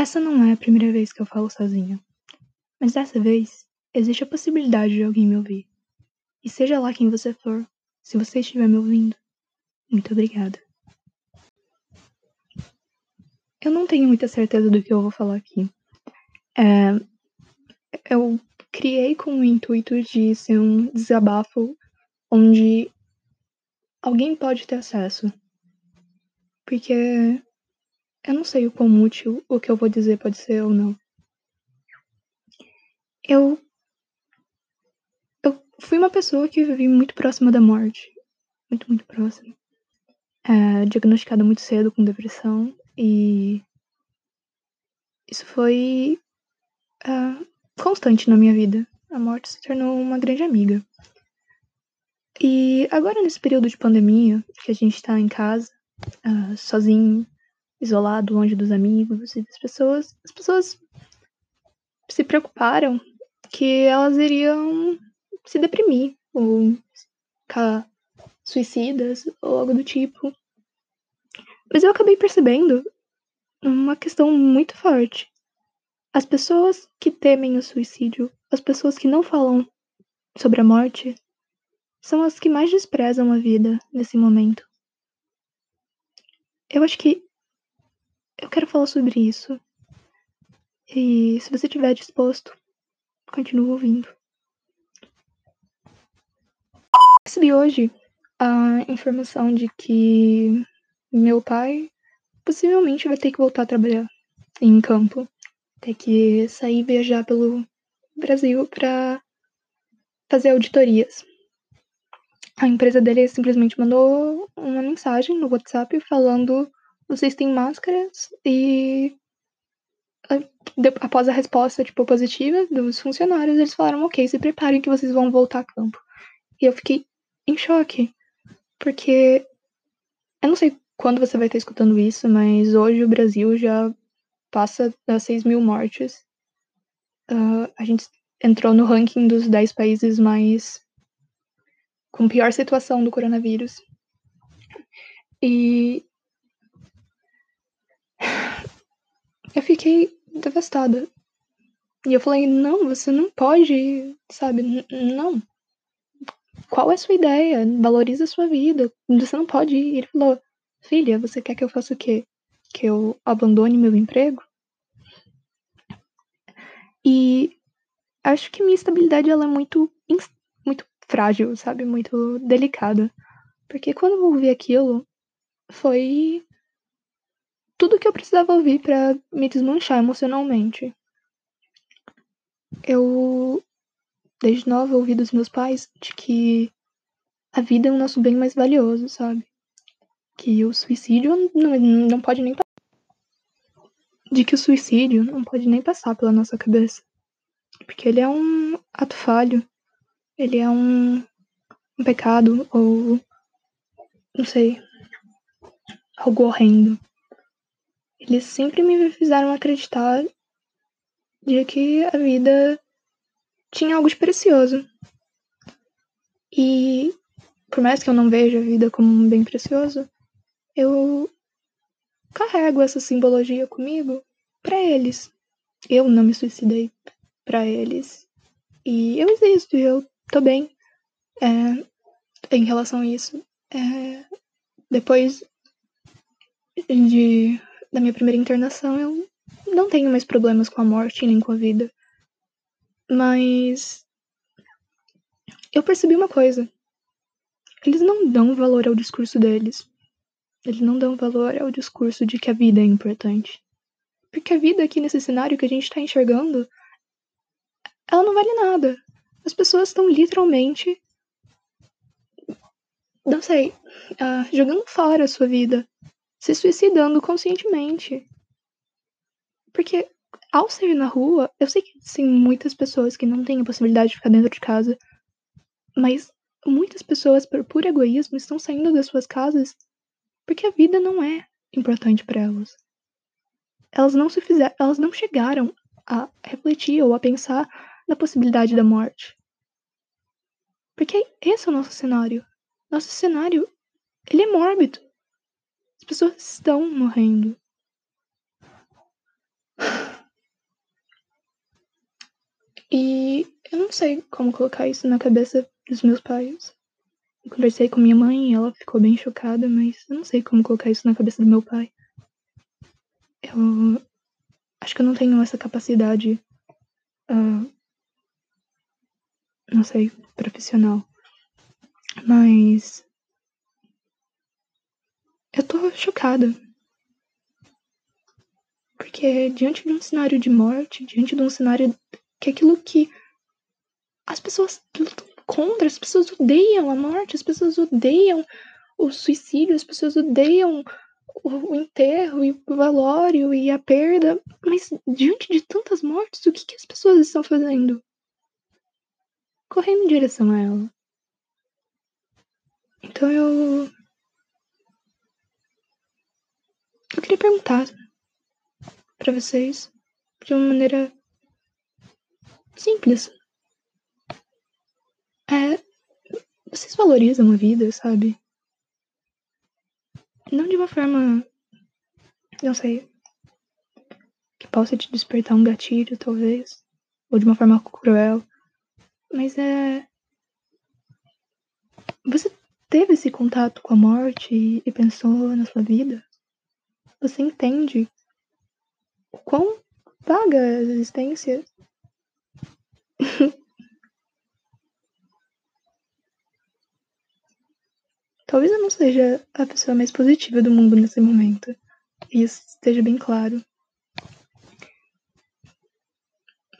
Essa não é a primeira vez que eu falo sozinha. Mas dessa vez, existe a possibilidade de alguém me ouvir. E seja lá quem você for, se você estiver me ouvindo, muito obrigada. Eu não tenho muita certeza do que eu vou falar aqui. É, eu criei com o intuito de ser um desabafo onde alguém pode ter acesso. Porque eu não sei o quão útil o que eu vou dizer pode ser ou não. Eu. Eu fui uma pessoa que vivi muito próxima da morte. Muito, muito próxima. É, diagnosticada muito cedo com depressão. E. Isso foi. Uh, constante na minha vida. A morte se tornou uma grande amiga. E agora, nesse período de pandemia, que a gente tá em casa, uh, sozinho, isolado, longe dos amigos e das pessoas, as pessoas se preocuparam que elas iriam se deprimir ou ficar suicidas ou algo do tipo. Mas eu acabei percebendo uma questão muito forte. As pessoas que temem o suicídio, as pessoas que não falam sobre a morte, são as que mais desprezam a vida nesse momento. Eu acho que eu quero falar sobre isso. E se você estiver disposto, continue ouvindo. Recebi hoje a informação de que meu pai possivelmente vai ter que voltar a trabalhar em campo. Ter que sair viajar pelo Brasil para fazer auditorias. A empresa dele simplesmente mandou uma mensagem no WhatsApp falando vocês têm máscaras e após a resposta tipo positiva dos funcionários, eles falaram ok, se preparem que vocês vão voltar a campo. E eu fiquei em choque, porque eu não sei quando você vai estar escutando isso, mas hoje o Brasil já passa das 6 mil mortes. Uh, a gente entrou no ranking dos 10 países mais com pior situação do coronavírus. E eu fiquei devastada. E eu falei, não, você não pode, sabe? Não. Qual é a sua ideia? Valoriza a sua vida. Você não pode ir. Ele falou, filha, você quer que eu faça o quê? Que eu abandone meu emprego? E acho que minha estabilidade ela é muito, muito frágil, sabe? Muito delicada. Porque quando eu ouvi aquilo, foi tudo que eu precisava ouvir para me desmanchar emocionalmente. Eu, desde nova, ouvi dos meus pais de que a vida é o nosso bem mais valioso, sabe? Que o suicídio não, não pode nem de que o suicídio não pode nem passar pela nossa cabeça. Porque ele é um ato falho, ele é um, um pecado, ou não sei, algo horrendo. Eles sempre me fizeram acreditar de que a vida tinha algo de precioso. E por mais que eu não veja a vida como um bem precioso, eu carrego essa simbologia comigo para eles. Eu não me suicidei para eles. E eu existo, eu tô bem é, em relação a isso. É, depois de da minha primeira internação, eu não tenho mais problemas com a morte nem com a vida. Mas eu percebi uma coisa. Eles não dão valor ao discurso deles. Eles não dão valor ao discurso de que a vida é importante. Porque a vida aqui nesse cenário que a gente está enxergando, ela não vale nada. As pessoas estão literalmente. Não sei. Uh, jogando fora a sua vida se suicidando conscientemente. Porque ao sair na rua, eu sei que tem muitas pessoas que não têm a possibilidade de ficar dentro de casa, mas muitas pessoas, por puro egoísmo, estão saindo das suas casas porque a vida não é importante para elas. Elas não se fizeram, elas não chegaram a refletir ou a pensar na possibilidade da morte. Porque esse é o nosso cenário. Nosso cenário, ele é mórbido pessoas estão morrendo. E eu não sei como colocar isso na cabeça dos meus pais. Eu conversei com minha mãe e ela ficou bem chocada, mas eu não sei como colocar isso na cabeça do meu pai. Eu acho que eu não tenho essa capacidade, uh, não sei, profissional. Mas eu tô chocada. Porque diante de um cenário de morte, diante de um cenário que é aquilo que as pessoas lutam contra, as pessoas odeiam a morte, as pessoas odeiam o suicídio, as pessoas odeiam o, enterro e o velório e a perda. Mas diante de tantas mortes, o que, que as pessoas estão fazendo? Correndo em direção a ela. Então eu. Eu queria perguntar para vocês de uma maneira simples. É, vocês valorizam a vida, sabe? Não de uma forma. Não sei. Que possa te despertar um gatilho, talvez. Ou de uma forma cruel. Mas é. Você teve esse contato com a morte e pensou na sua vida? Você entende o quão vaga é a existência? Talvez eu não seja a pessoa mais positiva do mundo nesse momento. Isso esteja bem claro.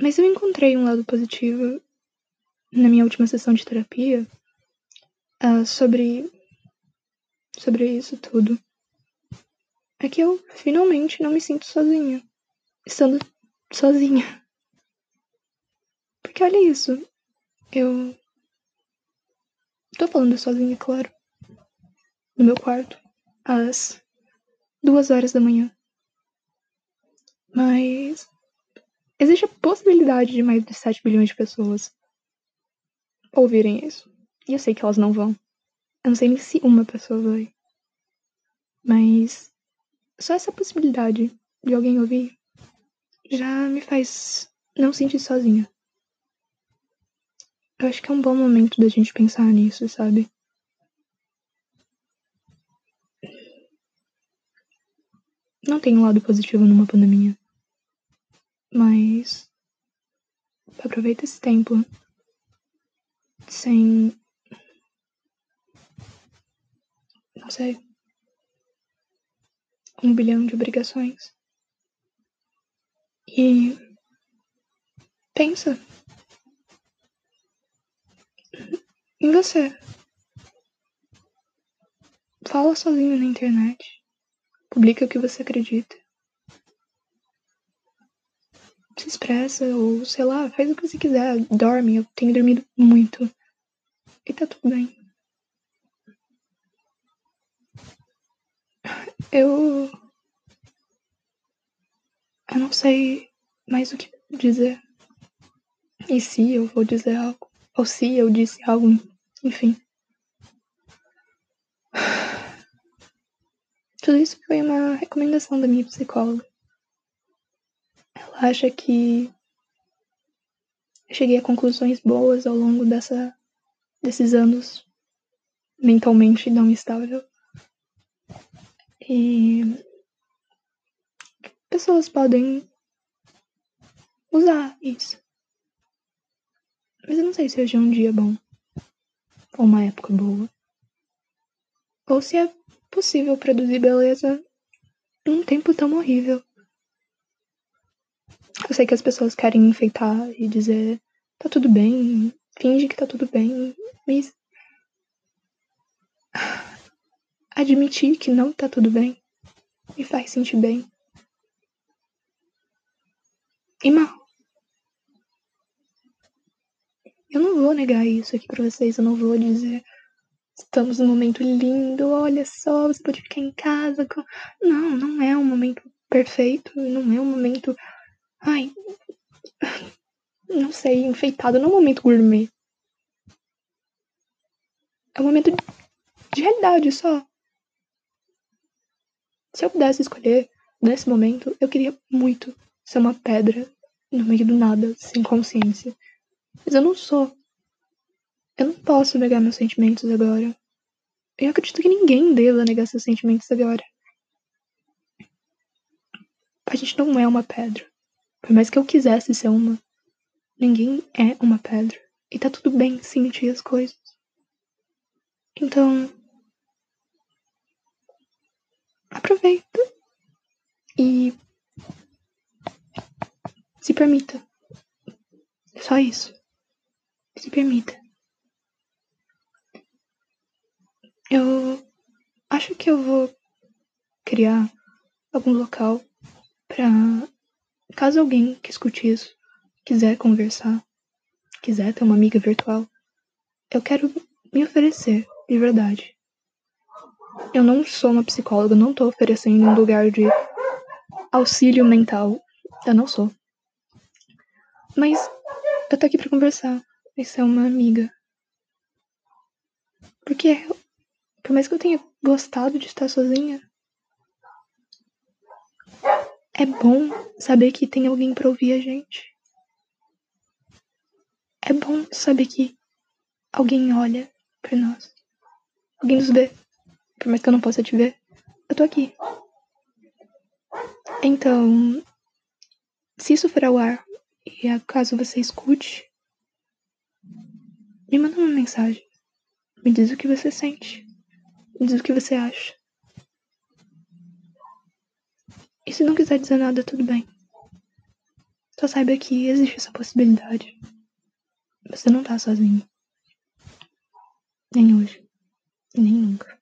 Mas eu encontrei um lado positivo na minha última sessão de terapia uh, sobre sobre isso tudo. É que eu finalmente não me sinto sozinha. Estando sozinha. Porque olha isso. Eu. Tô falando sozinha, claro no meu quarto às duas horas da manhã. Mas existe a possibilidade de mais de 7 bilhões de pessoas ouvirem isso. E eu sei que elas não vão. Eu não sei nem se uma pessoa vai. Mas só essa possibilidade de alguém ouvir já me faz não sentir sozinha. Eu acho que é um bom momento da gente pensar nisso, sabe? Não tem um lado positivo numa pandemia. Mas. Aproveita esse tempo. Sem. Não sei. Um bilhão de obrigações. E. Pensa. Em você. Fala sozinho na internet. Publica o que você acredita. Se expressa, ou sei lá, faz o que você quiser. Dorme, eu tenho dormido muito. E tá tudo bem. Eu. Eu não sei mais o que dizer. E se eu vou dizer algo? Ou se eu disse algo, enfim. Tudo isso foi uma recomendação da minha psicóloga. Ela acha que eu cheguei a conclusões boas ao longo dessa, desses anos mentalmente não estável. E pessoas podem usar isso. Mas eu não sei se hoje é um dia bom. Ou uma época boa. Ou se é possível produzir beleza num tempo tão horrível. Eu sei que as pessoas querem enfeitar e dizer tá tudo bem, finge que tá tudo bem, mas admitir que não tá tudo bem me faz sentir bem. E mal. Eu não vou negar isso aqui pra vocês, eu não vou dizer estamos num momento lindo, olha só, você pode ficar em casa. Com... Não, não é um momento perfeito, não é um momento. Ai. Não sei, enfeitado, não é um momento gourmet. É um momento de realidade só. Se eu pudesse escolher, nesse momento, eu queria muito ser uma pedra no meio do nada, sem consciência. Mas eu não sou. Eu não posso negar meus sentimentos agora. Eu acredito que ninguém deva negar seus sentimentos agora. A gente não é uma pedra. Por mais que eu quisesse ser uma, ninguém é uma pedra. E tá tudo bem sentir as coisas. Então. Aproveita. E. Se permita. Só isso. Se permita. Eu acho que eu vou criar algum local para caso alguém que escute isso quiser conversar, quiser ter uma amiga virtual, eu quero me oferecer de verdade. Eu não sou uma psicóloga, não tô oferecendo um lugar de auxílio mental. Eu não sou. Mas eu tô aqui pra conversar. E ser uma amiga. Porque, por mais que eu tenha gostado de estar sozinha, é bom saber que tem alguém pra ouvir a gente. É bom saber que alguém olha pra nós. Alguém nos vê. Por mais que eu não possa te ver, eu tô aqui. Então, se isso for ao ar e acaso você escute, me manda uma mensagem. Me diz o que você sente. Me diz o que você acha. E se não quiser dizer nada, tudo bem. Só saiba que existe essa possibilidade. Você não tá sozinho. Nem hoje. Nem nunca.